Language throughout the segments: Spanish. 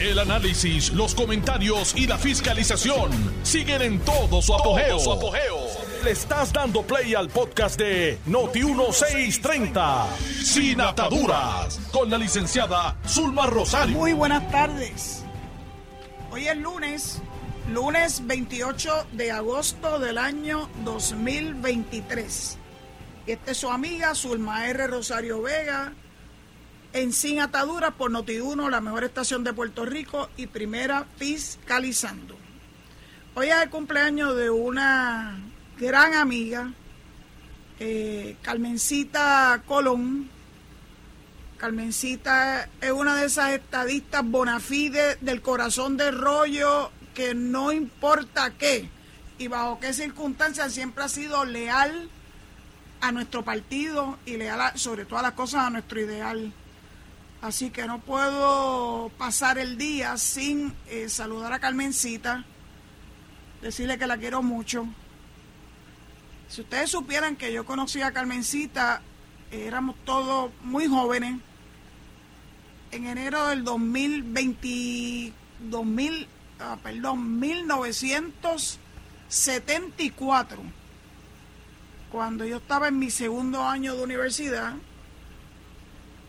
El análisis, los comentarios y la fiscalización siguen en todo su apogeo. Le estás dando play al podcast de Noti1630, Sin Ataduras, con la licenciada Zulma Rosario. Muy buenas tardes. Hoy es lunes, lunes 28 de agosto del año 2023. Esta es su amiga Zulma R. Rosario Vega en Sin Ataduras por Notiuno, la mejor estación de Puerto Rico y primera fiscalizando. Hoy es el cumpleaños de una gran amiga, eh, Carmencita Colón. Carmencita es una de esas estadistas bonafide del corazón del rollo que no importa qué y bajo qué circunstancias siempre ha sido leal a nuestro partido y leal sobre todas las cosas a nuestro ideal. Así que no puedo pasar el día sin eh, saludar a Carmencita, decirle que la quiero mucho. Si ustedes supieran que yo conocí a Carmencita, éramos todos muy jóvenes. En enero del 2020, 2000, ah, perdón, 1974, cuando yo estaba en mi segundo año de universidad,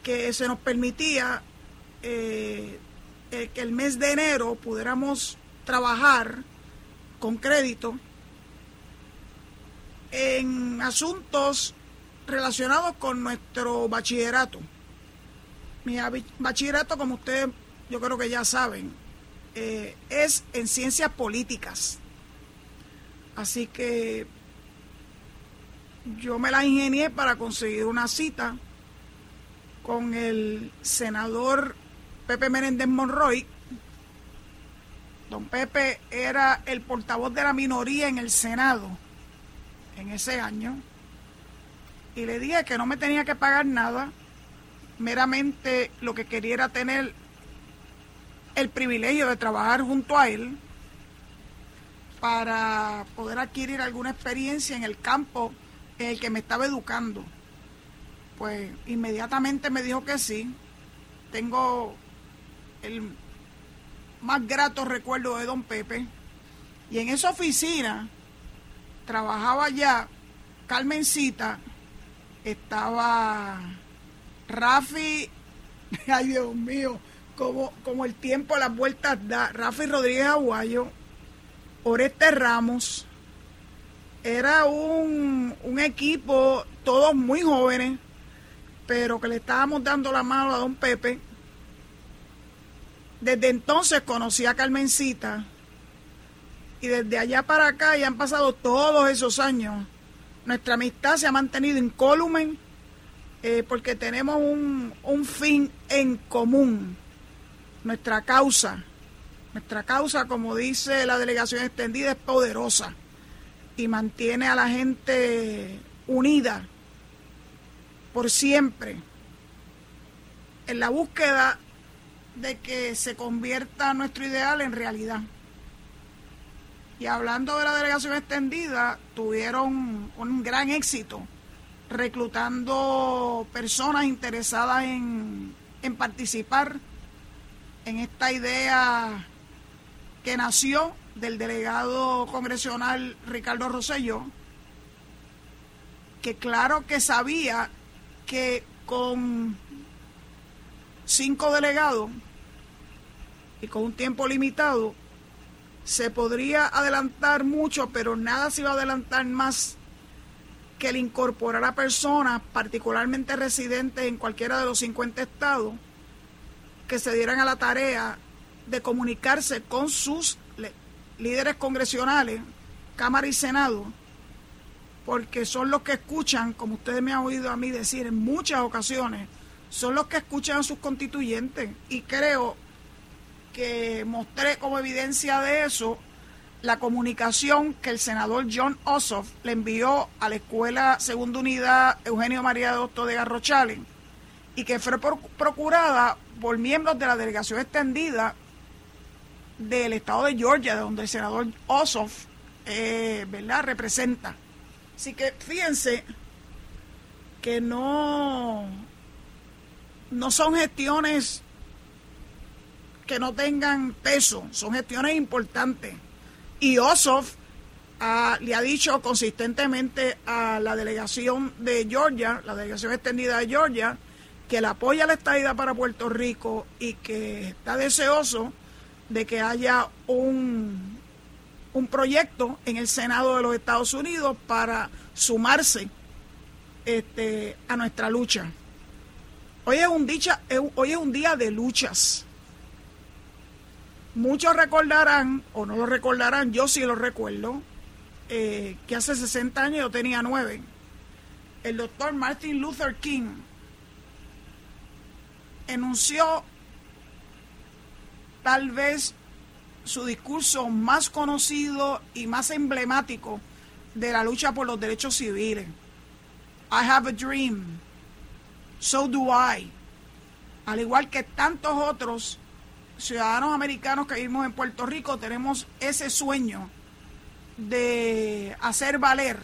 que se nos permitía eh, eh, que el mes de enero pudiéramos trabajar con crédito en asuntos relacionados con nuestro bachillerato. Mi bachillerato, como ustedes yo creo que ya saben, eh, es en ciencias políticas. Así que yo me la ingenié para conseguir una cita con el senador Pepe Menéndez Monroy. Don Pepe era el portavoz de la minoría en el Senado en ese año. Y le dije que no me tenía que pagar nada, meramente lo que quería era tener el privilegio de trabajar junto a él para poder adquirir alguna experiencia en el campo en el que me estaba educando pues inmediatamente me dijo que sí. Tengo el más grato recuerdo de don Pepe. Y en esa oficina trabajaba ya Carmencita, estaba Rafi, ay Dios mío, como, como el tiempo las vueltas da, Rafi Rodríguez Aguayo, Oreste Ramos, era un, un equipo, todos muy jóvenes, pero que le estábamos dando la mano a don Pepe. Desde entonces conocí a Carmencita y desde allá para acá ya han pasado todos esos años. Nuestra amistad se ha mantenido incólume eh, porque tenemos un, un fin en común, nuestra causa. Nuestra causa, como dice la delegación extendida, es poderosa y mantiene a la gente unida por siempre en la búsqueda de que se convierta nuestro ideal en realidad. Y hablando de la delegación extendida, tuvieron un gran éxito reclutando personas interesadas en, en participar en esta idea que nació del delegado congresional Ricardo Rosselló, que claro que sabía que con cinco delegados y con un tiempo limitado se podría adelantar mucho, pero nada se iba a adelantar más que el incorporar a personas, particularmente residentes en cualquiera de los 50 estados, que se dieran a la tarea de comunicarse con sus líderes congresionales, Cámara y Senado, porque son los que escuchan, como ustedes me han oído a mí decir en muchas ocasiones, son los que escuchan a sus constituyentes. Y creo que mostré como evidencia de eso la comunicación que el senador John Ossoff le envió a la Escuela Segunda Unidad Eugenio María Doctor de Garrochalen y que fue procurada por miembros de la delegación extendida del estado de Georgia, donde el senador Ossoff eh, ¿verdad? representa. Así que fíjense que no, no son gestiones que no tengan peso, son gestiones importantes. Y Ossoff ah, le ha dicho consistentemente a la delegación de Georgia, la delegación extendida de Georgia, que le apoya la estadía para Puerto Rico y que está deseoso de que haya un, un proyecto en el Senado de los Estados Unidos para sumarse este, a nuestra lucha. Hoy es, un día de luchas. Muchos recordarán, o no lo recordarán, yo sí lo recuerdo, eh, que hace 60 años yo tenía 9. El doctor Martin Luther King enunció tal vez su discurso más conocido y más emblemático de la lucha por los derechos civiles. I have a dream. So do I. Al igual que tantos otros ciudadanos americanos que vivimos en Puerto Rico, tenemos ese sueño de hacer valer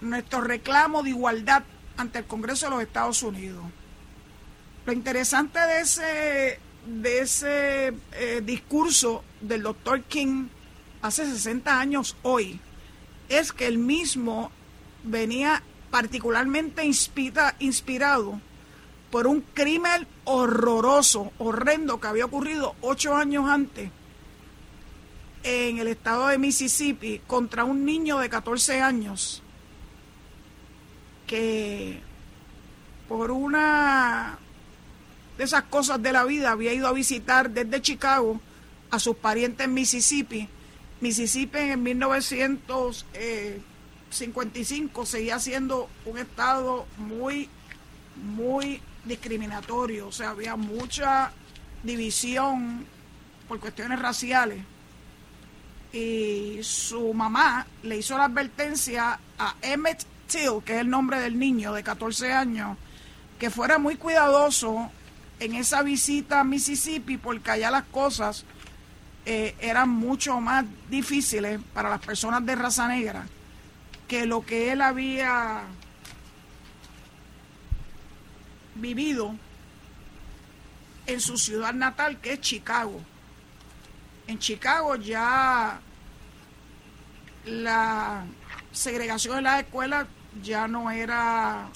nuestro reclamo de igualdad ante el Congreso de los Estados Unidos. Lo interesante de ese, de ese eh, discurso del doctor King hace 60 años hoy es que él mismo venía particularmente inspirado por un crimen horroroso, horrendo, que había ocurrido ocho años antes en el estado de Mississippi contra un niño de 14 años que por una de esas cosas de la vida había ido a visitar desde Chicago a sus parientes en Mississippi. Mississippi en 1900... 55 seguía siendo un estado muy, muy discriminatorio, o sea, había mucha división por cuestiones raciales. Y su mamá le hizo la advertencia a Emmett Till, que es el nombre del niño de 14 años, que fuera muy cuidadoso en esa visita a Mississippi porque allá las cosas eh, eran mucho más difíciles para las personas de raza negra que lo que él había vivido en su ciudad natal, que es Chicago. En Chicago ya la segregación de las escuelas ya no era,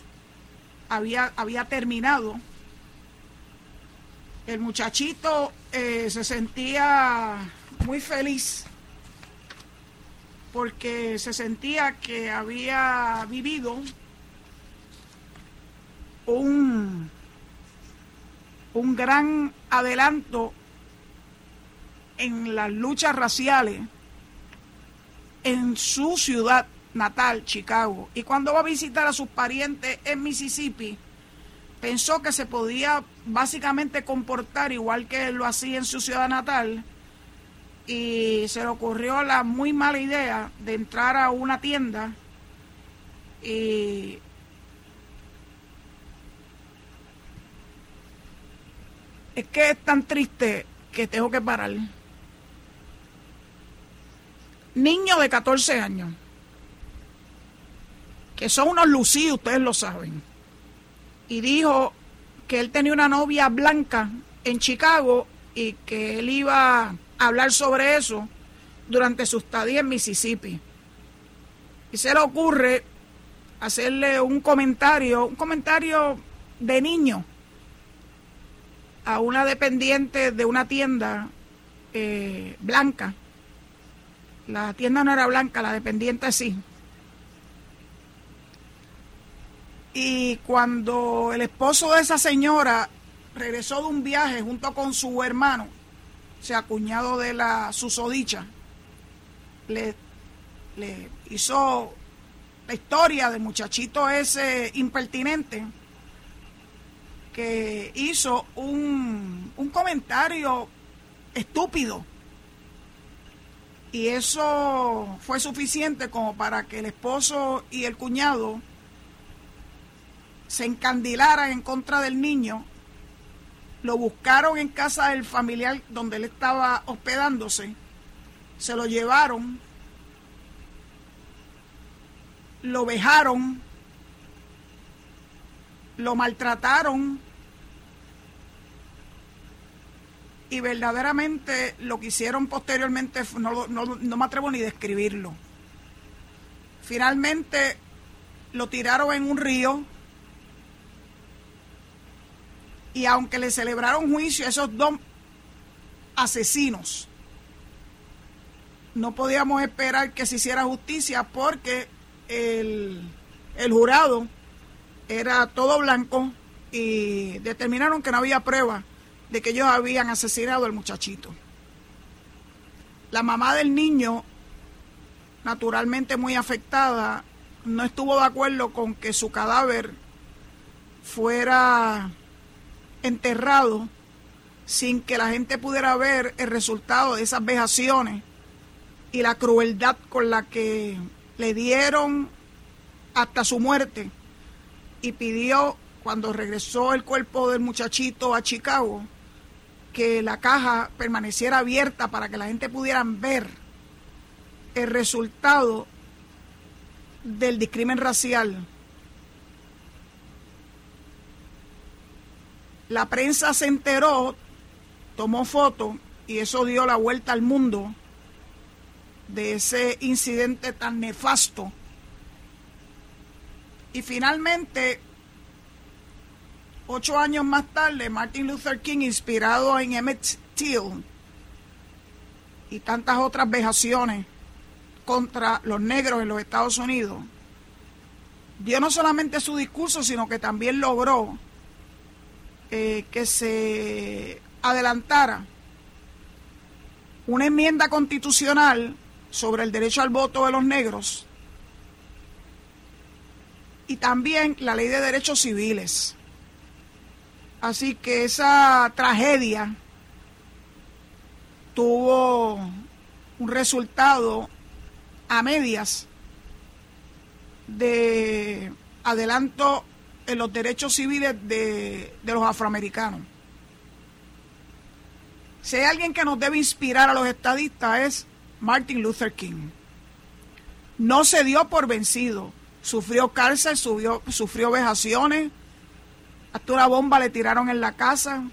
había, había terminado. El muchachito eh, se sentía muy feliz porque se sentía que había vivido un, un gran adelanto en las luchas raciales en su ciudad natal, Chicago. Y cuando va a visitar a sus parientes en Mississippi, pensó que se podía básicamente comportar igual que lo hacía en su ciudad natal y se le ocurrió la muy mala idea de entrar a una tienda y es que es tan triste que tengo que parar. Niños de 14 años, que son unos lucidos, ustedes lo saben, y dijo que él tenía una novia blanca en Chicago y que él iba hablar sobre eso durante su estadía en Mississippi. Y se le ocurre hacerle un comentario, un comentario de niño a una dependiente de una tienda eh, blanca. La tienda no era blanca, la dependiente sí. Y cuando el esposo de esa señora regresó de un viaje junto con su hermano, sea cuñado de la susodicha, le, le hizo la historia del muchachito ese impertinente que hizo un, un comentario estúpido. Y eso fue suficiente como para que el esposo y el cuñado se encandilaran en contra del niño lo buscaron en casa del familiar donde él estaba hospedándose, se lo llevaron, lo vejaron, lo maltrataron y verdaderamente lo que hicieron posteriormente no, no me atrevo ni a describirlo. Finalmente lo tiraron en un río y aunque le celebraron juicio a esos dos asesinos, no podíamos esperar que se hiciera justicia porque el, el jurado era todo blanco y determinaron que no había prueba de que ellos habían asesinado al muchachito. La mamá del niño, naturalmente muy afectada, no estuvo de acuerdo con que su cadáver fuera enterrado sin que la gente pudiera ver el resultado de esas vejaciones y la crueldad con la que le dieron hasta su muerte y pidió cuando regresó el cuerpo del muchachito a Chicago que la caja permaneciera abierta para que la gente pudiera ver el resultado del discrimen racial La prensa se enteró, tomó foto y eso dio la vuelta al mundo de ese incidente tan nefasto. Y finalmente, ocho años más tarde, Martin Luther King, inspirado en Emmett Till y tantas otras vejaciones contra los negros en los Estados Unidos, dio no solamente su discurso, sino que también logró eh, que se adelantara una enmienda constitucional sobre el derecho al voto de los negros y también la ley de derechos civiles. Así que esa tragedia tuvo un resultado a medias de adelanto en los derechos civiles de, los afroamericanos. Si hay alguien que nos debe inspirar a los estadistas es Martin Luther King. No se dio por vencido. Sufrió cárcel, subió, sufrió vejaciones. Hasta una bomba le tiraron en la casa.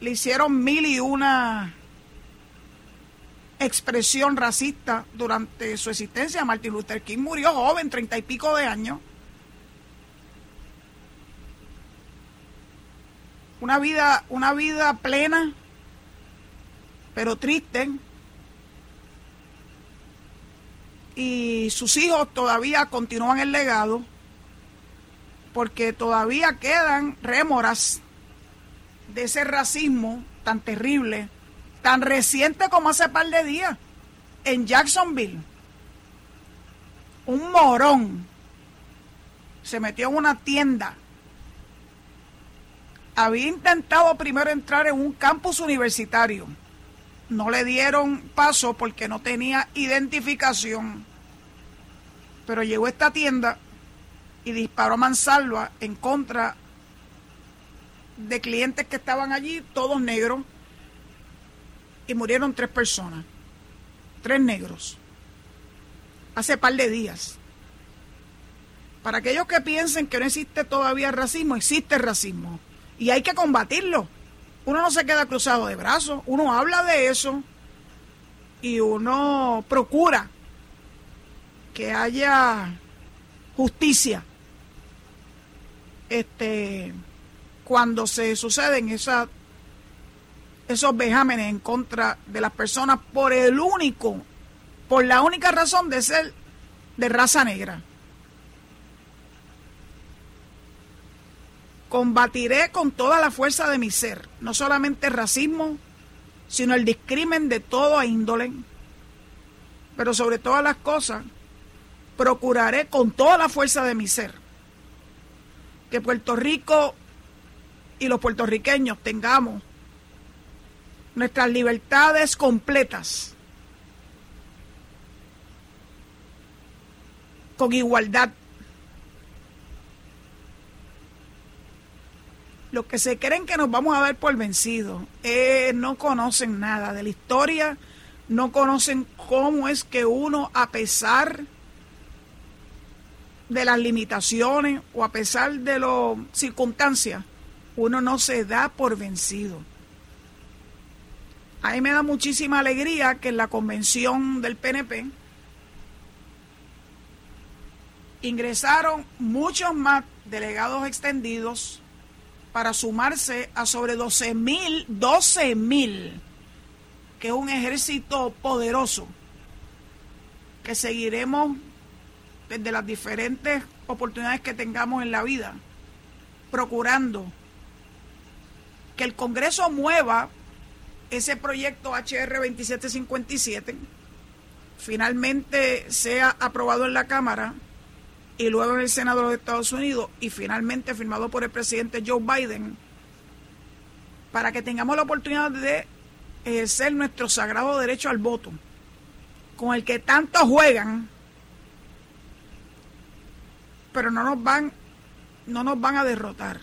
Le hicieron mil y una expresión racista durante su existencia. Martin Luther King murió joven, treinta y pico de años. Una vida, una vida plena, pero triste. Y sus hijos todavía continúan el legado, porque todavía quedan rémoras de ese racismo tan terrible, tan reciente como hace par de días, en Jacksonville. Un morón se metió en una tienda había intentado primero entrar en un campus universitario. No le dieron paso porque no tenía identificación. Pero llegó a esta tienda y disparó a mansalva en contra de clientes que estaban allí, todos negros, y murieron tres personas, tres negros, hace par de días. Para aquellos que piensen que no existe todavía racismo, existe racismo y hay que combatirlo. Uno no se queda cruzado de brazos, uno habla de eso y uno procura que haya justicia este cuando se suceden esas esos vejámenes en contra de las personas por el único por la única razón de ser de raza negra. Combatiré con toda la fuerza de mi ser, no solamente el racismo, sino el discrimen de todo índole. Pero sobre todas las cosas, procuraré con toda la fuerza de mi ser que Puerto Rico y los puertorriqueños tengamos nuestras libertades completas, con igualdad Los que se creen que nos vamos a ver por vencidos eh, no conocen nada de la historia, no conocen cómo es que uno, a pesar de las limitaciones o a pesar de las circunstancias, uno no se da por vencido. A mí me da muchísima alegría que en la convención del PNP ingresaron muchos más delegados extendidos para sumarse a sobre 12 mil, 12 mil, que es un ejército poderoso, que seguiremos desde las diferentes oportunidades que tengamos en la vida, procurando que el Congreso mueva ese proyecto HR 2757, finalmente sea aprobado en la Cámara y luego en el Senado de los Estados Unidos y finalmente firmado por el presidente Joe Biden, para que tengamos la oportunidad de ejercer nuestro sagrado derecho al voto, con el que tanto juegan, pero no nos van, no nos van a derrotar.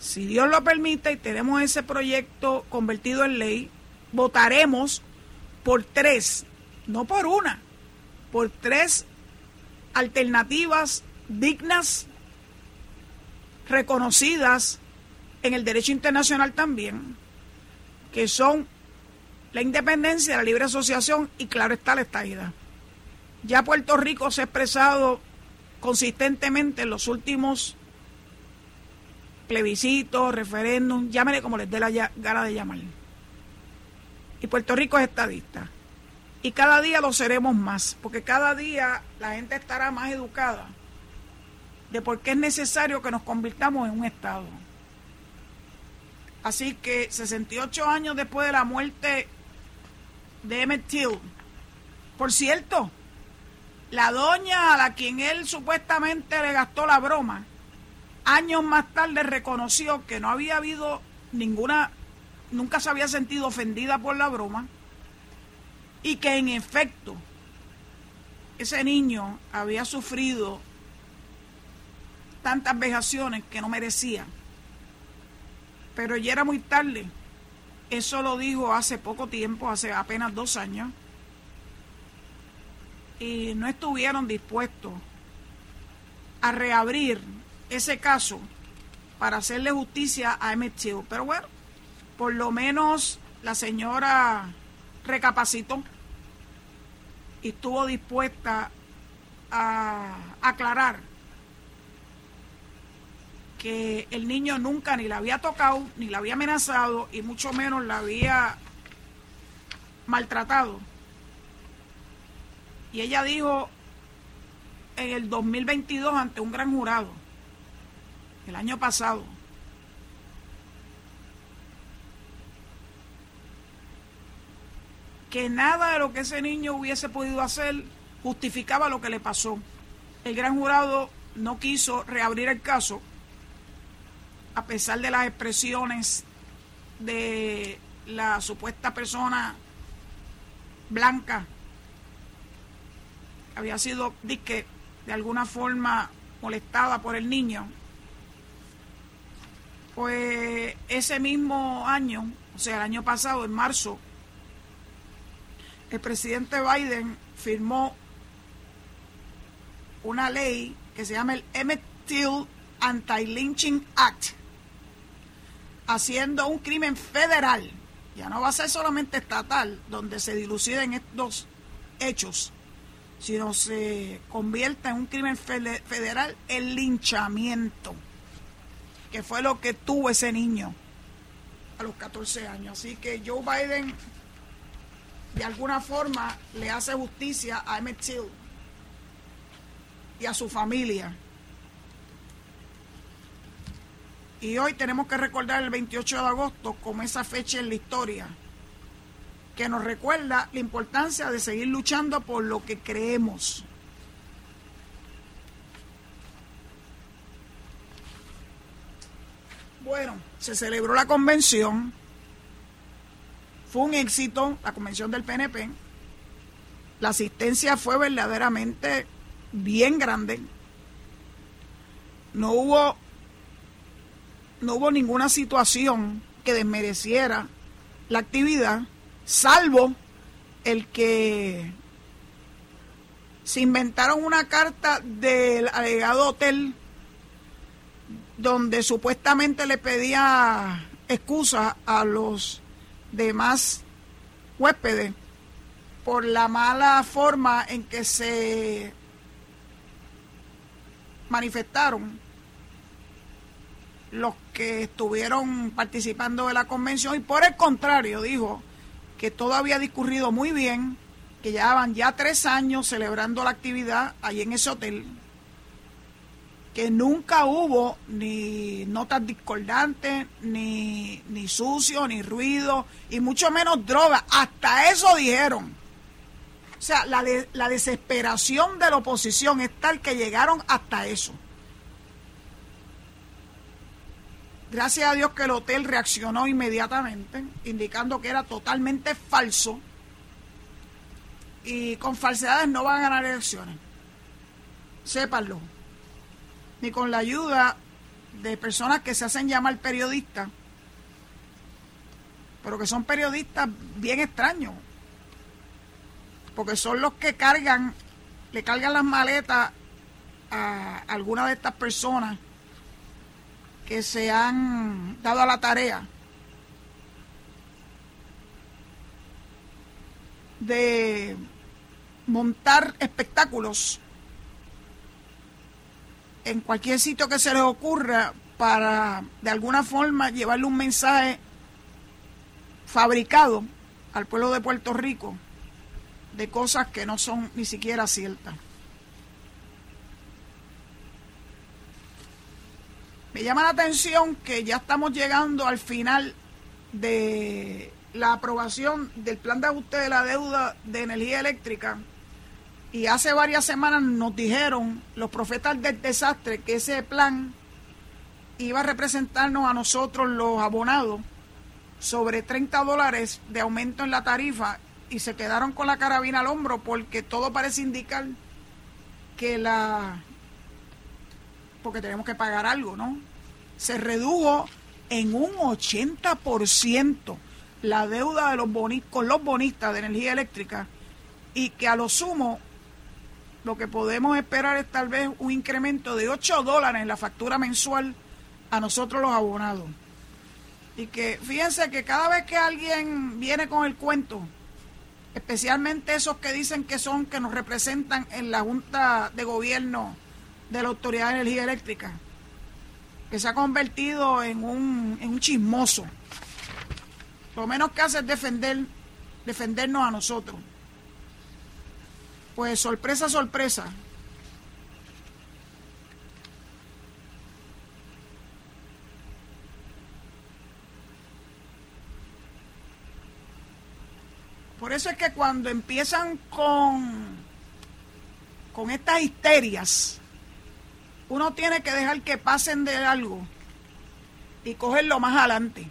Si Dios lo permite y tenemos ese proyecto convertido en ley, votaremos por tres, no por una, por tres alternativas dignas, reconocidas en el derecho internacional también, que son la independencia, la libre asociación y claro está la estadidad. Ya Puerto Rico se ha expresado consistentemente en los últimos plebiscitos, referéndum, llámenle como les dé la gana de llamar. Y Puerto Rico es estadista. Y cada día lo seremos más, porque cada día la gente estará más educada de por qué es necesario que nos convirtamos en un Estado. Así que 68 años después de la muerte de Emmett Till, por cierto, la doña a la quien él supuestamente le gastó la broma, años más tarde reconoció que no había habido ninguna, nunca se había sentido ofendida por la broma y que en efecto ese niño había sufrido tantas vejaciones que no merecía. Pero ya era muy tarde. Eso lo dijo hace poco tiempo, hace apenas dos años. Y no estuvieron dispuestos a reabrir ese caso para hacerle justicia a Emmett Till. Pero bueno, por lo menos la señora recapacitó y estuvo dispuesta a aclarar que el niño nunca ni la había tocado, ni la había amenazado y mucho menos la había maltratado. Y ella dijo en el 2022 ante un gran jurado, el año pasado, que nada de lo que ese niño hubiese podido hacer justificaba lo que le pasó. El gran jurado no quiso reabrir el caso, a pesar de las expresiones de la supuesta persona blanca, había sido de alguna forma molestada por el niño. Pues ese mismo año, o sea, el año pasado, en marzo, el presidente Biden firmó una ley que se llama el Emmett Till Anti-Lynching Act, haciendo un crimen federal, ya no va a ser solamente estatal, donde se diluciden estos hechos, sino se convierte en un crimen federal el linchamiento, que fue lo que tuvo ese niño a los 14 años. Así que Joe Biden de alguna forma le hace justicia a Emmett Till y a su familia. Y hoy tenemos que recordar el 28 de agosto como esa fecha en la historia, que nos recuerda la importancia de seguir luchando por lo que creemos. Bueno, se celebró la convención fue un éxito la convención del PNP. La asistencia fue verdaderamente bien grande. No hubo no hubo ninguna situación que desmereciera la actividad, salvo el que se inventaron una carta del alegado hotel donde supuestamente le pedía excusa a los de más huéspedes por la mala forma en que se manifestaron los que estuvieron participando de la convención. Y por el contrario dijo que todo había discurrido muy bien, que llevaban ya tres años celebrando la actividad allí en ese hotel, que nunca hubo ni notas discordantes, ni, ni sucio, ni ruido, y mucho menos droga. Hasta eso dijeron. O sea, la, la desesperación de la oposición es tal que llegaron hasta eso. Gracias a Dios que el hotel reaccionó inmediatamente, indicando que era totalmente falso y con falsedades no van a ganar elecciones. Sépanlo. Ni con la ayuda de personas que se hacen llamar periodistas, pero que son periodistas bien extraños, porque son los que cargan, le cargan las maletas a algunas de estas personas que se han dado a la tarea de montar espectáculos en cualquier sitio que se les ocurra para de alguna forma llevarle un mensaje fabricado al pueblo de Puerto Rico de cosas que no son ni siquiera ciertas. Me llama la atención que ya estamos llegando al final de la aprobación del plan de ajuste de la deuda de energía eléctrica y hace varias semanas nos dijeron los profetas del desastre que ese plan iba a representarnos a nosotros los abonados sobre 30 dólares de aumento en la tarifa y se quedaron con la carabina al hombro porque todo parece indicar que la porque tenemos que pagar algo, ¿no? Se redujo en un 80% la deuda de los con los bonistas de energía eléctrica y que a lo sumo lo que podemos esperar es tal vez un incremento de 8 dólares en la factura mensual a nosotros los abonados. Y que fíjense que cada vez que alguien viene con el cuento, especialmente esos que dicen que son, que nos representan en la Junta de Gobierno de la Autoridad de Energía Eléctrica, que se ha convertido en un, en un chismoso. Lo menos que hace es defender, defendernos a nosotros. Pues sorpresa, sorpresa. Por eso es que cuando empiezan con, con estas histerias, uno tiene que dejar que pasen de algo y cogerlo más adelante.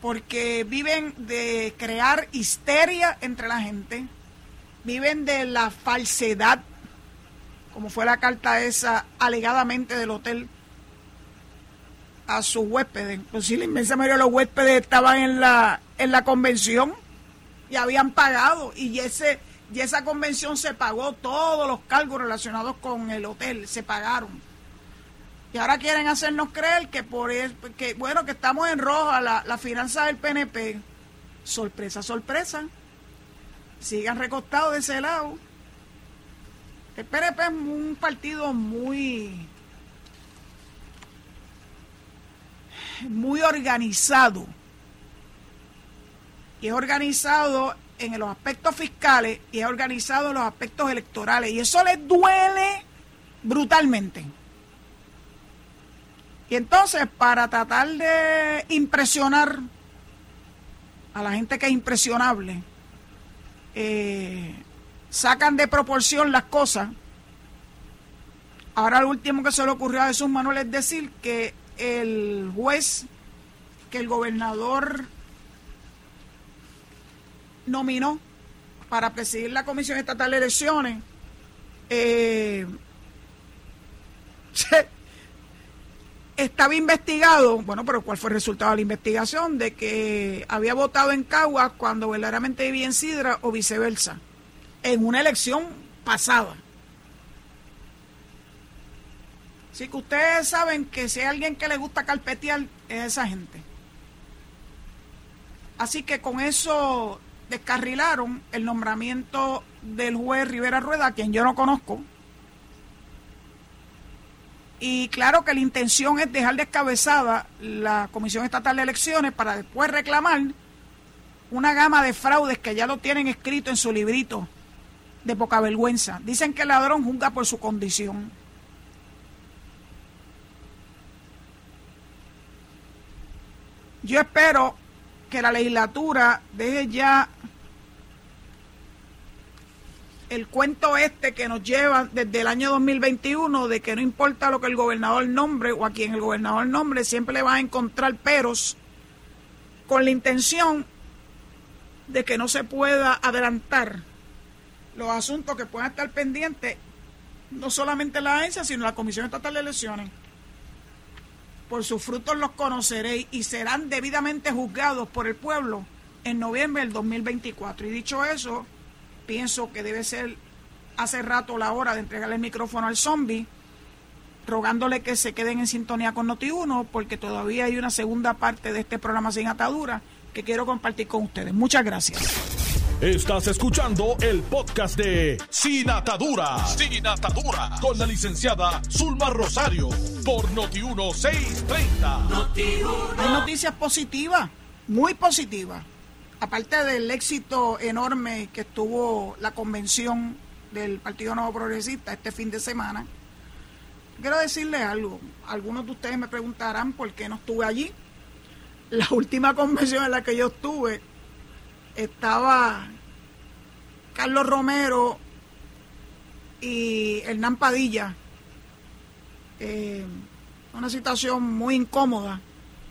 Porque viven de crear histeria entre la gente, viven de la falsedad, como fue la carta esa alegadamente del hotel a sus huéspedes. Pues sí, la inmensa mayoría de los huéspedes estaban en la, en la convención y habían pagado y ese y esa convención se pagó todos los cargos relacionados con el hotel, se pagaron. Y ahora quieren hacernos creer que por que bueno, que estamos en roja la, la finanza del PNP. Sorpresa, sorpresa. Sigan recostados de ese lado. El PNP es un partido muy muy organizado. Y es organizado en los aspectos fiscales y es organizado en los aspectos electorales. Y eso les duele brutalmente. Y entonces, para tratar de impresionar a la gente que es impresionable, eh, sacan de proporción las cosas. Ahora lo último que se le ocurrió a Jesús Manuel es decir que el juez, que el gobernador nominó para presidir la Comisión Estatal de Elecciones, eh, estaba investigado, bueno, pero ¿cuál fue el resultado de la investigación? De que había votado en Caguas cuando verdaderamente vivía en Sidra o viceversa, en una elección pasada. Así que ustedes saben que si hay alguien que le gusta carpetear, es esa gente. Así que con eso descarrilaron el nombramiento del juez Rivera Rueda, quien yo no conozco. Y claro que la intención es dejar descabezada la Comisión Estatal de Elecciones para después reclamar una gama de fraudes que ya lo tienen escrito en su librito de poca vergüenza. Dicen que el ladrón juzga por su condición. Yo espero que la legislatura deje ya el cuento este que nos lleva desde el año 2021 de que no importa lo que el gobernador nombre o a quien el gobernador nombre, siempre le va a encontrar peros con la intención de que no se pueda adelantar los asuntos que puedan estar pendientes, no solamente la agencia, sino la Comisión Estatal de Elecciones. Por sus frutos los conoceréis y serán debidamente juzgados por el pueblo en noviembre del 2024. Y dicho eso, pienso que debe ser hace rato la hora de entregarle el micrófono al zombie, rogándole que se queden en sintonía con Noti1, porque todavía hay una segunda parte de este programa sin atadura que quiero compartir con ustedes. Muchas gracias. Estás escuchando el podcast de Sin Atadura. Sin Atadura. Con la licenciada Zulma Rosario. Por Noti1630. Hay noticias positivas, muy positivas. Aparte del éxito enorme que tuvo la convención del Partido Nuevo Progresista este fin de semana, quiero decirles algo. Algunos de ustedes me preguntarán por qué no estuve allí la última convención en la que yo estuve, estaba Carlos Romero y Hernán Padilla. Eh, una situación muy incómoda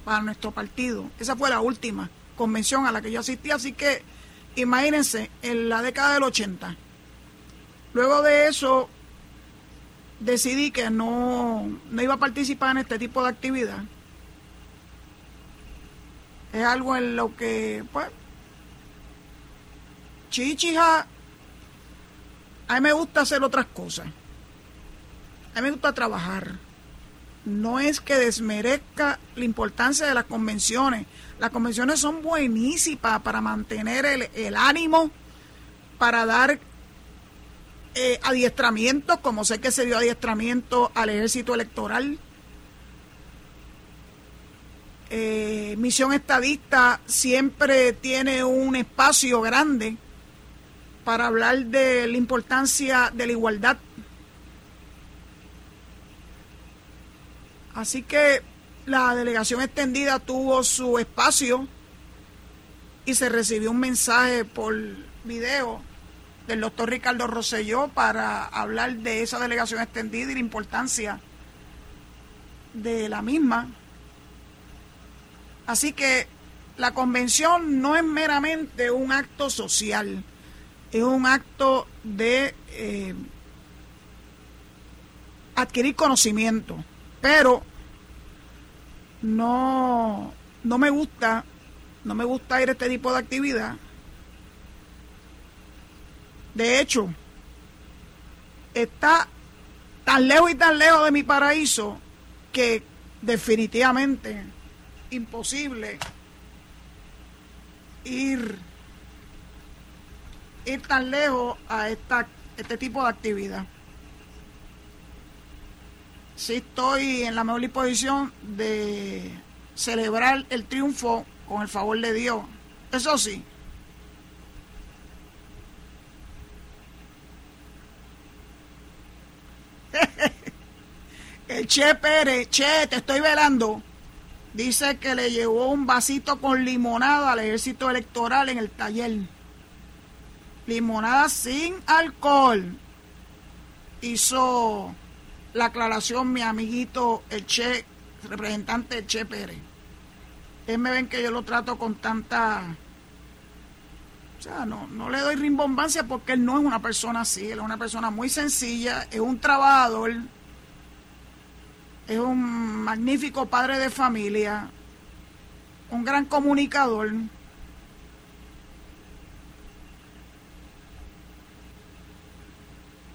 para nuestro partido. Esa fue la última convención a la que yo asistí, así que imagínense, en la década del 80. Luego de eso, decidí que no, no iba a participar en este tipo de actividad es algo en lo que, pues, chichija, a mí me gusta hacer otras cosas. A mí me gusta trabajar. No es que desmerezca la importancia de las convenciones. Las convenciones son buenísimas para mantener el, ánimo, para dar eh, adiestramientos, como sé que se dio adiestramiento al ejército electoral eh, Misión Estadista siempre tiene un espacio grande para hablar de la importancia de la igualdad. Así que la delegación extendida tuvo su espacio y se recibió un mensaje por video del doctor Ricardo Rosselló para hablar de esa delegación extendida y la importancia de la misma. Así que la convención no es meramente un acto social, es un acto de eh, adquirir conocimiento, pero no, no me gusta, no me gusta ir a este tipo de actividad. De hecho, está tan lejos y tan lejos de mi paraíso que definitivamente imposible ir, ir tan lejos a esta, este tipo de actividad. Sí estoy en la mejor disposición de celebrar el triunfo con el favor de Dios. Eso sí. el Che Pérez, Che, te estoy velando Dice que le llevó un vasito con limonada al ejército electoral en el taller. Limonada sin alcohol. Hizo la aclaración mi amiguito, el Che, representante Che Pérez. Él me ven que yo lo trato con tanta... O sea, no, no le doy rimbombancia porque él no es una persona así, él es una persona muy sencilla, es un trabajador, es un magnífico padre de familia, un gran comunicador.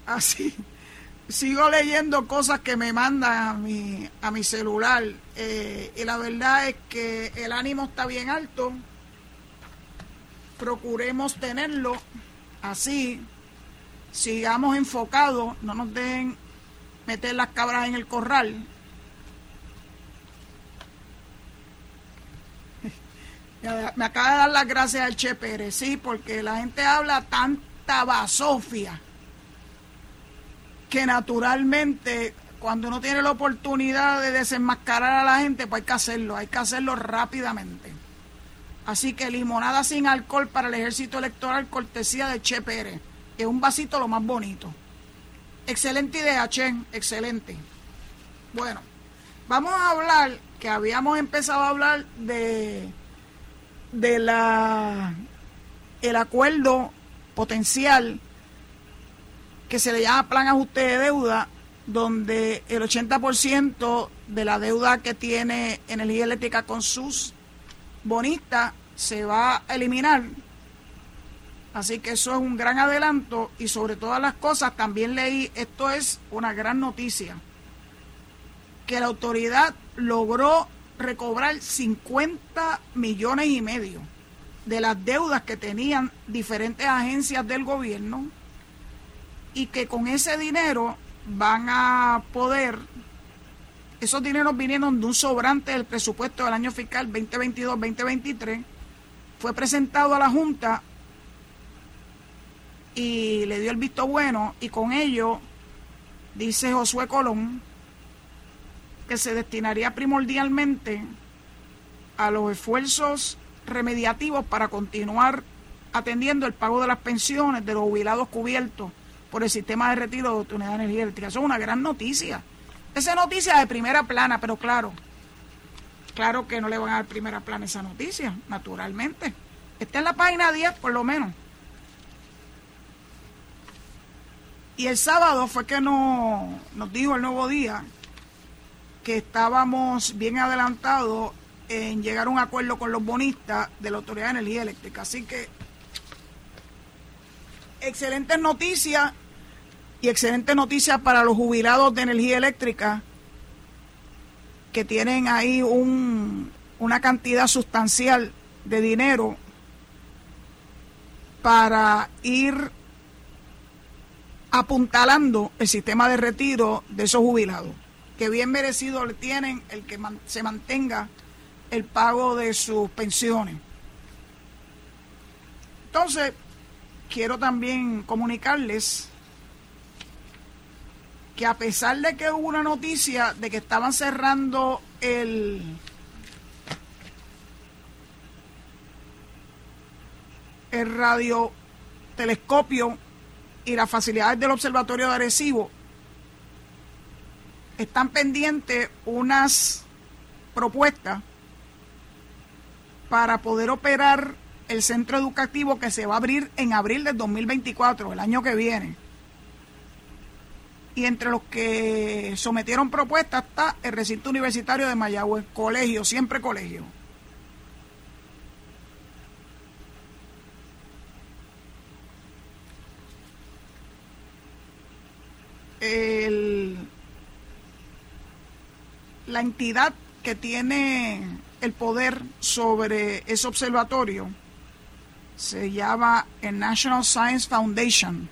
Así, sigo leyendo cosas que me mandan a mi, a mi celular eh, y la verdad es que el ánimo está bien alto. procuremos tenerlo así, sigamos enfocados, no nos dejen meter las cabras en el corral. Me acaba de dar las gracias al Che Pérez, sí, porque la gente habla tanta basofia que naturalmente cuando uno tiene la oportunidad de desenmascarar a la gente, pues hay que hacerlo, hay que hacerlo rápidamente. Así que limonada sin alcohol para el ejército electoral, cortesía de Che Pérez. Es un vasito lo más bonito. Excelente idea, Chen, excelente. Bueno, vamos a hablar, que habíamos empezado a hablar de, de la el acuerdo potencial que se le llama plan ajuste de deuda, donde el 80% de la deuda que tiene energía eléctrica con sus bonista se va a eliminar. Así que eso es un gran adelanto y sobre todas las cosas también leí, esto es una gran noticia, que la autoridad logró recobrar 50 millones y medio de las deudas que tenían diferentes agencias del gobierno y que con ese dinero van a poder esos dineros vinieron de un sobrante del presupuesto del año fiscal 2022-2023. Fue presentado a la Junta y le dio el visto bueno y con ello, dice Josué Colón, que se destinaría primordialmente a los esfuerzos remediativos para continuar atendiendo el pago de las pensiones de los jubilados cubiertos por el sistema de retiro de de energía eléctrica. Eso es una gran noticia. Esa noticia de primera plana, pero claro, claro que no le van a dar primera plana esa noticia, naturalmente. Está en la página 10 por lo menos. Y el sábado fue que nos, nos dijo el nuevo día que estábamos bien adelantados en llegar a un acuerdo con los bonistas de la Autoridad de Energía Eléctrica. Así que excelentes noticias y excelente noticia para los jubilados de energía eléctrica que tienen ahí un, una cantidad sustancial de dinero para ir apuntalando el sistema de retiro de esos jubilados, que bien merecido le tienen el que se mantenga el pago de sus pensiones. Entonces, quiero también comunicarles que a pesar de que hubo una noticia de que estaban cerrando el el radiotelescopio y las facilidades del observatorio de Arecibo están pendientes unas propuestas para poder operar el centro educativo que se va a abrir en abril del 2024, el año que viene y entre los que sometieron propuestas está el recinto universitario de Mayagüez, colegio, siempre colegio. la entidad que tiene el poder sobre ese observatorio se llama el National Science Foundation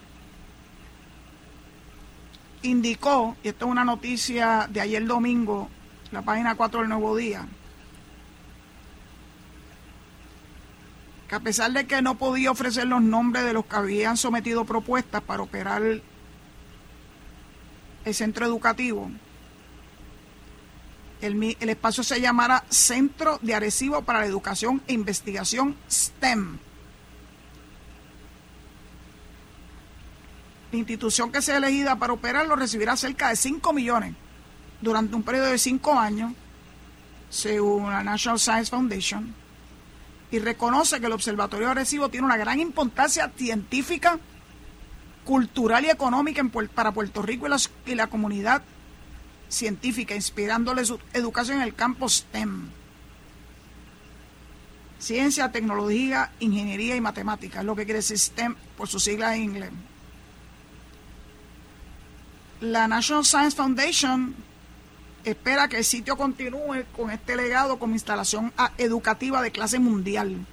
indicó, y esto es una noticia de ayer domingo, la página 4 del Nuevo Día, que a pesar de que no podía ofrecer los nombres de los que habían sometido propuestas para operar el centro educativo, el, el espacio se llamará Centro de Arecibo para la Educación e Investigación STEM La institución que sea elegida para operarlo recibirá cerca de 5 millones durante un periodo de 5 años, según la National Science Foundation, y reconoce que el Observatorio de Recibo tiene una gran importancia científica, cultural y económica para Puerto Rico y la, comunidad científica, inspirándole su educación en el campo STEM. Ciencia, tecnología, ingeniería y matemática, es lo que quiere decir STEM por sus siglas en inglés la National Science Foundation espera que el sitio continúe con este legado como instalación educativa de clase mundial.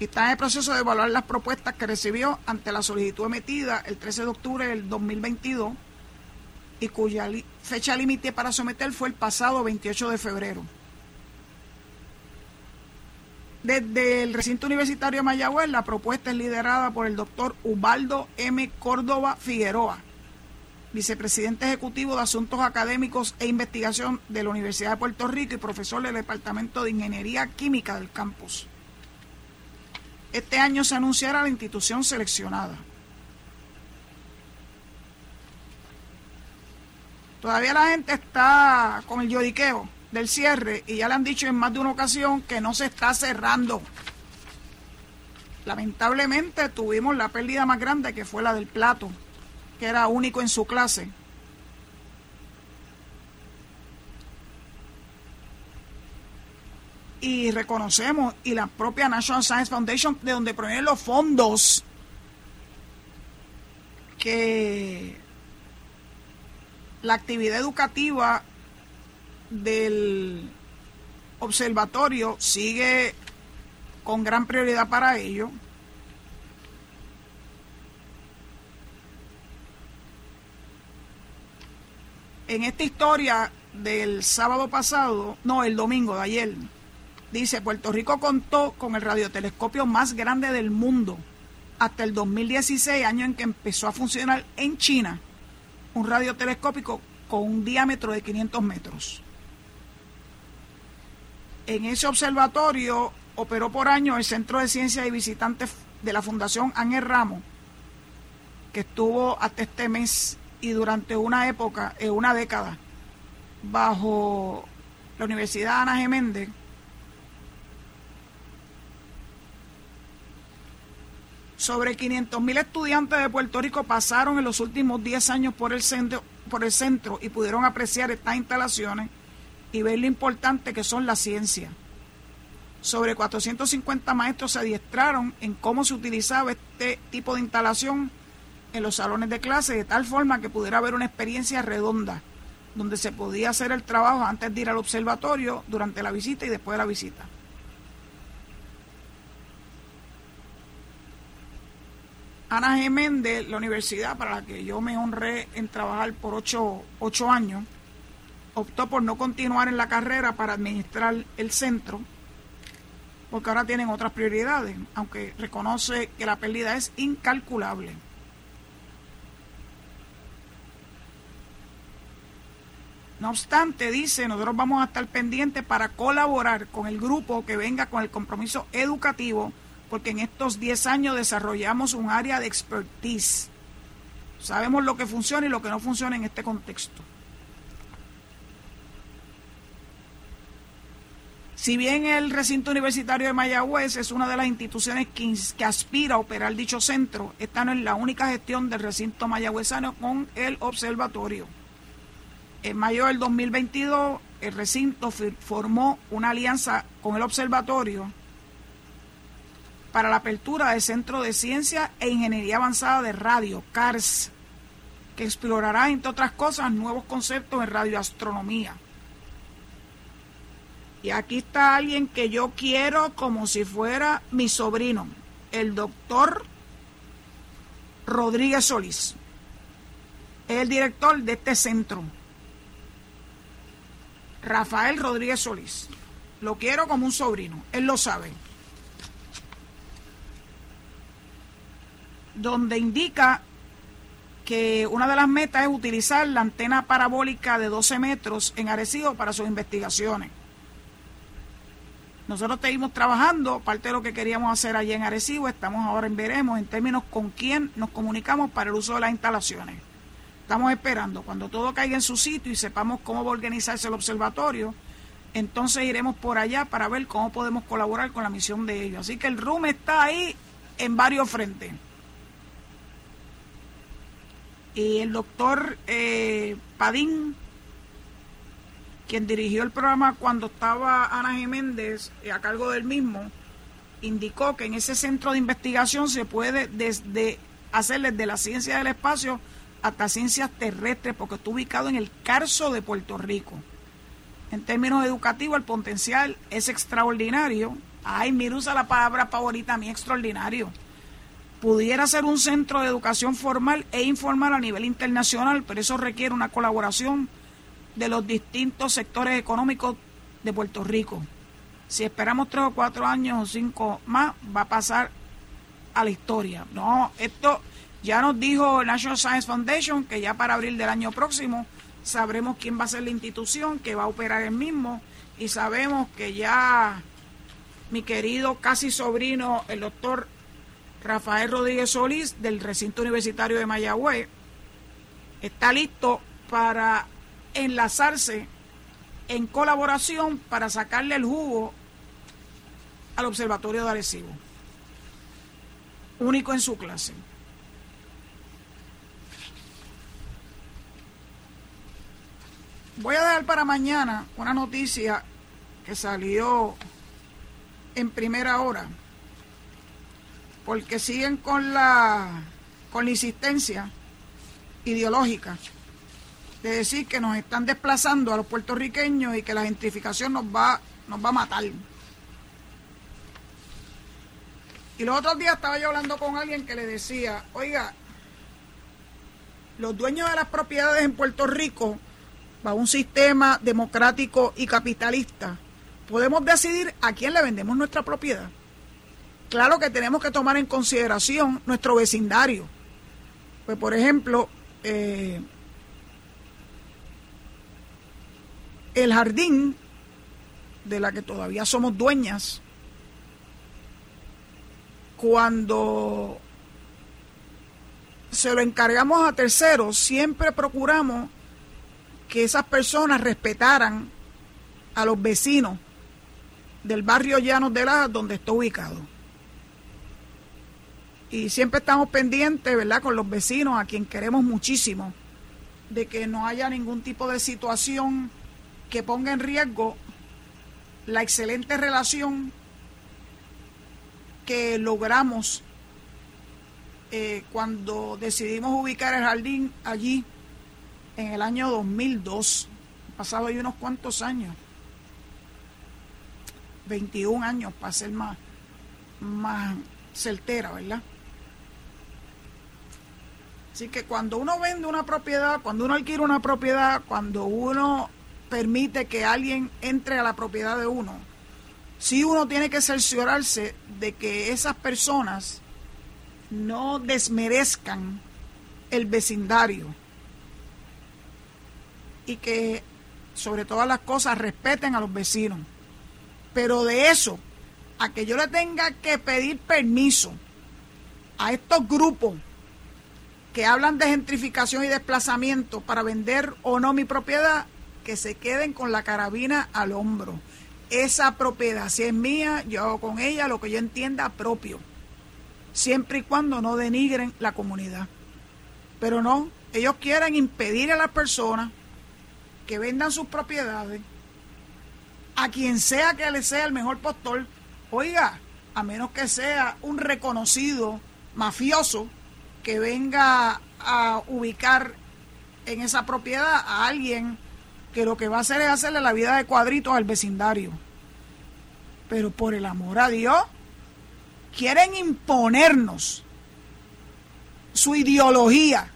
está en el proceso de evaluar las propuestas que recibió ante la solicitud emitida el 13 de octubre del 2022 y cuya fecha límite para someter fue el pasado 28 de febrero. Desde el recinto universitario de Mayagüez, la propuesta es liderada por el doctor Ubaldo M. Córdoba Figueroa, vicepresidente ejecutivo de Asuntos Académicos e Investigación de la Universidad de Puerto Rico y profesor del Departamento de Ingeniería Química del campus. Este año se anunciará la institución seleccionada. Todavía la gente está con el lloriqueo del cierre y ya le han dicho en más de una ocasión que no se está cerrando. Lamentablemente tuvimos la pérdida más grande que fue la del plato, que era único en su clase. Y reconocemos, y la propia National Science Foundation, de donde provienen los fondos, que la actividad educativa del observatorio sigue con gran prioridad para ello. En esta historia del sábado pasado, no, el domingo de ayer, dice, Puerto Rico contó con el radiotelescopio más grande del mundo hasta el 2016, año en que empezó a funcionar en China, un radiotelescópico con un diámetro de 500 metros. En ese observatorio operó por año el Centro de Ciencias y Visitantes de la Fundación Ángel Ramos, que estuvo hasta este mes y durante una época, en una década, bajo la Universidad Ana Geméndez, sobre 500.000 estudiantes de Puerto Rico pasaron en los últimos 10 años por el centro, por el centro y pudieron apreciar estas instalaciones y ver lo importante que son las ciencias. Sobre 450 maestros se adiestraron en cómo se utilizaba este tipo de instalación en los salones de clase de tal forma que pudiera haber una experiencia redonda, donde se podía hacer el trabajo antes de ir al observatorio, durante la visita y después de la visita. Ana Geméndez, la universidad para la que yo me honré en trabajar por ocho, ocho años, optó por no continuar en la carrera para administrar el centro, porque ahora tienen otras prioridades, aunque reconoce que la pérdida es incalculable. No obstante, dice, nosotros vamos a estar pendientes para colaborar con el grupo que venga con el compromiso educativo, porque en estos 10 años desarrollamos un área de expertise. Sabemos lo que funciona y lo que no funciona en este contexto. Si bien el recinto universitario de Mayagüez es una de las instituciones que, aspira a operar dicho centro, esta no es la única gestión del recinto mayagüezano con el observatorio. En mayo del 2022, el recinto formó una alianza con el observatorio para la apertura del Centro de Ciencia e Ingeniería Avanzada de Radio, CARS, que explorará, entre otras cosas, nuevos conceptos en radioastronomía. Y aquí está alguien que yo quiero como si fuera mi sobrino, el doctor Rodríguez Solís. Es el director de este centro. Rafael Rodríguez Solís. Lo quiero como un sobrino, él lo sabe. Donde indica que una de las metas es utilizar la antena parabólica de 12 metros en Arecibo para sus investigaciones. Nosotros seguimos trabajando, parte de lo que queríamos hacer allí en Arecibo, estamos ahora en veremos en términos con quién nos comunicamos para el uso de las instalaciones. Estamos esperando, cuando todo caiga en su sitio y sepamos cómo va a organizarse el observatorio, entonces iremos por allá para ver cómo podemos colaborar con la misión de ellos. Así que el RUM está ahí en varios frentes. Y el doctor eh, Padín quien dirigió el programa cuando estaba Ana Jiménez eh, a cargo del mismo, indicó que en ese centro de investigación se puede desde hacer desde la ciencia del espacio hasta ciencias terrestres, porque está ubicado en el Carso de Puerto Rico. En términos educativos, el potencial es extraordinario Ay, mira, usa la palabra favorita mí, extraordinario. Pudiera ser un centro de educación formal e informal a nivel internacional, pero eso requiere una colaboración de los distintos sectores económicos de Puerto Rico. Si esperamos tres o cuatro años o cinco más, va a pasar a la historia. No, esto ya nos dijo National Science Foundation que ya para abril del año próximo sabremos quién va a ser la institución que va a operar el mismo y sabemos que ya mi querido casi sobrino, el doctor Rafael Rodríguez Solís del recinto universitario de Mayagüez, está listo para enlazarse en colaboración para sacarle el jugo al Observatorio de Arecibo. Único en su clase. Voy a dejar para mañana una noticia que salió en primera hora, porque siguen con la, con la insistencia ideológica de decir que nos están desplazando a los puertorriqueños y que la gentrificación nos va, nos va a matar. Y los otros días estaba yo hablando con alguien que le decía, oiga, los dueños de las propiedades en Puerto Rico, bajo un sistema democrático y capitalista, podemos decidir a quién le vendemos nuestra propiedad. Claro que tenemos que tomar en consideración nuestro vecindario. Pues, por ejemplo, eh, el jardín de la que todavía somos dueñas, cuando se lo encargamos a terceros, siempre procuramos que esas personas respetaran a los vecinos del barrio Llanos de la donde está ubicado. Y siempre estamos pendientes, ¿verdad?, con los vecinos, a quien queremos muchísimo, de que no haya ningún tipo de situación que ponga en riesgo la excelente relación que logramos eh, cuando decidimos ubicar el jardín allí en el año 2002. pasado ahí unos cuantos años. 21 años para ser más, más certera, ¿verdad? Así que cuando uno vende una propiedad, cuando uno adquiere una propiedad, cuando uno permite que alguien entre a la propiedad de uno, si uno tiene que cerciorarse de que esas personas no desmerezcan el vecindario y que sobre todas las cosas respeten a los vecinos. Pero de eso, a que yo le tenga que pedir permiso a estos grupos que hablan de gentrificación y desplazamiento para vender o no mi propiedad, que se queden con la carabina al hombro. Esa propiedad, si es mía, yo hago con ella lo que yo entienda propio, siempre y cuando no denigren la comunidad. Pero no, ellos quieren impedir a las personas que vendan sus propiedades a quien sea que le sea el mejor postor. Oiga, a menos que sea un reconocido mafioso que venga a ubicar en esa propiedad a alguien que lo que va a hacer es hacerle la vida de cuadritos al vecindario. Pero por el amor a Dios, quieren imponernos su ideología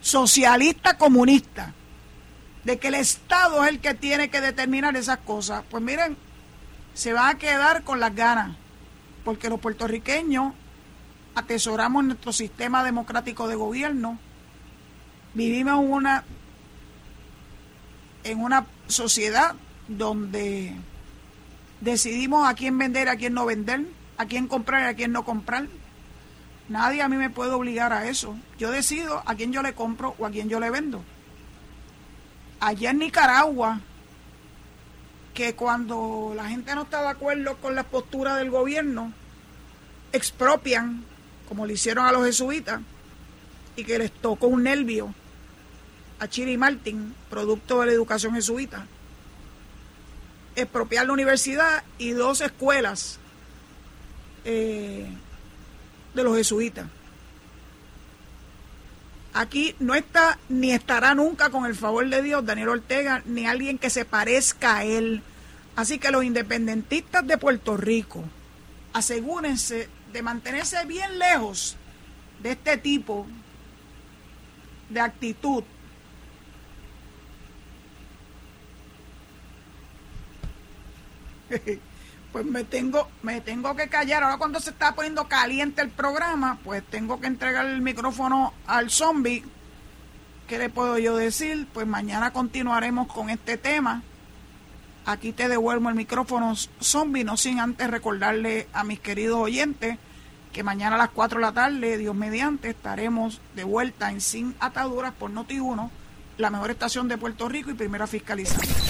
socialista comunista de que el Estado es el que tiene que determinar esas cosas. Pues miren, se van a quedar con las ganas, porque los puertorriqueños atesoramos nuestro sistema democrático de gobierno, vivimos una en una sociedad donde decidimos a quién vender, a quién no vender, a quién comprar y a quién no comprar. Nadie a mí me puede obligar a eso. Yo decido a quién yo le compro o a quién yo le vendo. Allá en Nicaragua, que cuando la gente no está de acuerdo con la postura del gobierno, expropian, como le hicieron a los jesuitas, y que les tocó un nervio a Chiri Martin, producto de la educación jesuita, expropiar la universidad y dos escuelas eh, de los jesuitas. Aquí no está ni estará nunca con el favor de Dios Daniel Ortega ni alguien que se parezca a él Así que los independentistas de Puerto Rico, asegúrense de mantenerse bien lejos de este tipo de actitud. Pues me tengo, me tengo que callar. Ahora cuando se está poniendo caliente el programa, pues tengo que entregar el micrófono al zombie. ¿Qué le puedo yo decir? Pues mañana continuaremos con este tema. Aquí te devuelvo el micrófono zombie, no sin antes recordarle a mis queridos oyentes que mañana a las 4 de la tarde, Dios mediante, estaremos de vuelta en Sin Ataduras por Noti1, la mejor estación de Puerto Rico y primera fiscalizada.